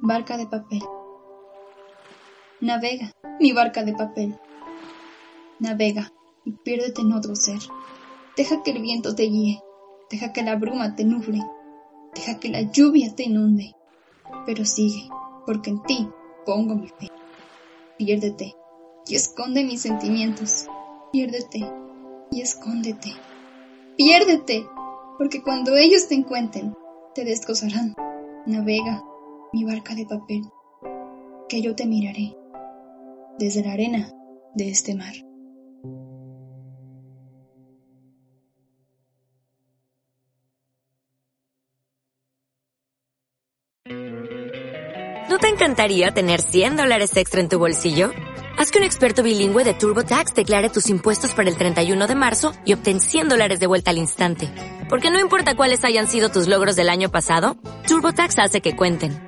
Barca de papel. Navega, mi barca de papel. Navega y piérdete en otro ser. Deja que el viento te guíe. Deja que la bruma te nuble. Deja que la lluvia te inunde. Pero sigue, porque en ti pongo mi fe. Piérdete y esconde mis sentimientos. Piérdete y escóndete. Piérdete, porque cuando ellos te encuentren, te descosarán. Navega, mi barca de papel, que yo te miraré desde la arena de este mar. ¿No te encantaría tener 100 dólares extra en tu bolsillo? Haz que un experto bilingüe de TurboTax declare tus impuestos para el 31 de marzo y obtén 100 dólares de vuelta al instante. Porque no importa cuáles hayan sido tus logros del año pasado, TurboTax hace que cuenten.